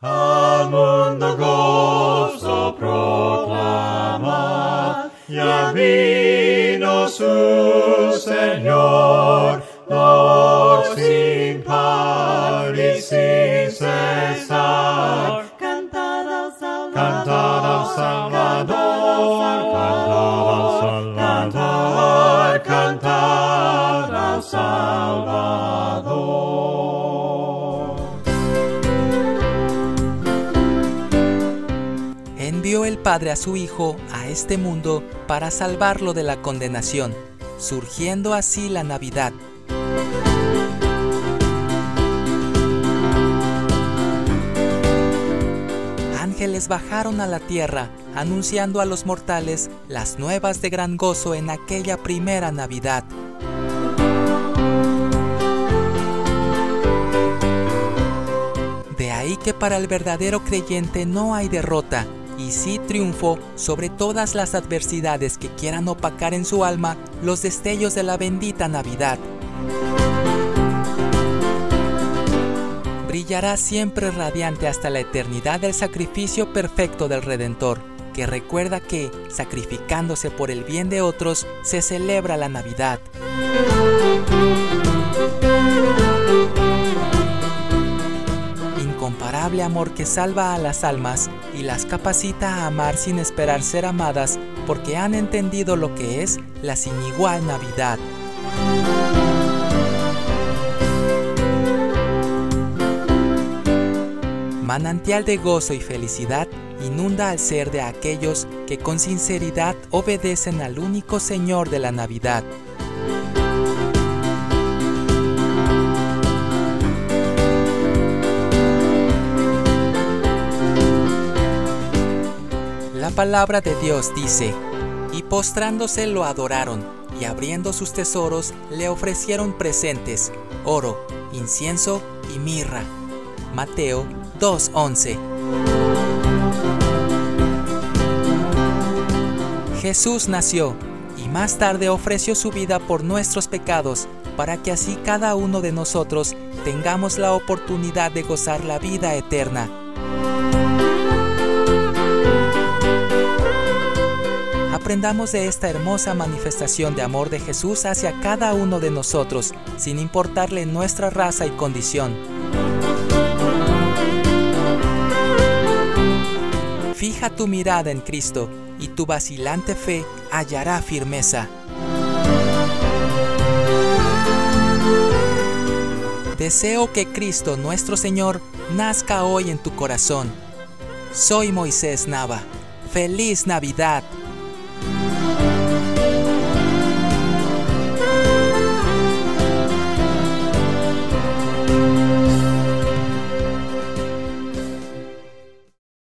Al mundo gozo proclamad, ya vino su Señor, Lord sin par y sin cesar. Cantad al Salvador, Cantad al Salvador, cantad al Salvador, Envió el Padre a su Hijo a este mundo para salvarlo de la condenación, surgiendo así la Navidad. Ángeles bajaron a la tierra, anunciando a los mortales las nuevas de gran gozo en aquella primera Navidad. De ahí que para el verdadero creyente no hay derrota, y sí triunfo sobre todas las adversidades que quieran opacar en su alma los destellos de la bendita Navidad. Brillará siempre radiante hasta la eternidad el sacrificio perfecto del Redentor, que recuerda que, sacrificándose por el bien de otros, se celebra la Navidad. Amor que salva a las almas y las capacita a amar sin esperar ser amadas porque han entendido lo que es la sin igual Navidad. Manantial de gozo y felicidad inunda al ser de aquellos que con sinceridad obedecen al único Señor de la Navidad. La palabra de Dios dice, y postrándose lo adoraron, y abriendo sus tesoros le ofrecieron presentes, oro, incienso y mirra. Mateo 2.11 Jesús nació y más tarde ofreció su vida por nuestros pecados, para que así cada uno de nosotros tengamos la oportunidad de gozar la vida eterna. Aprendamos de esta hermosa manifestación de amor de Jesús hacia cada uno de nosotros, sin importarle nuestra raza y condición. Fija tu mirada en Cristo y tu vacilante fe hallará firmeza. Deseo que Cristo nuestro Señor nazca hoy en tu corazón. Soy Moisés Nava. ¡Feliz Navidad!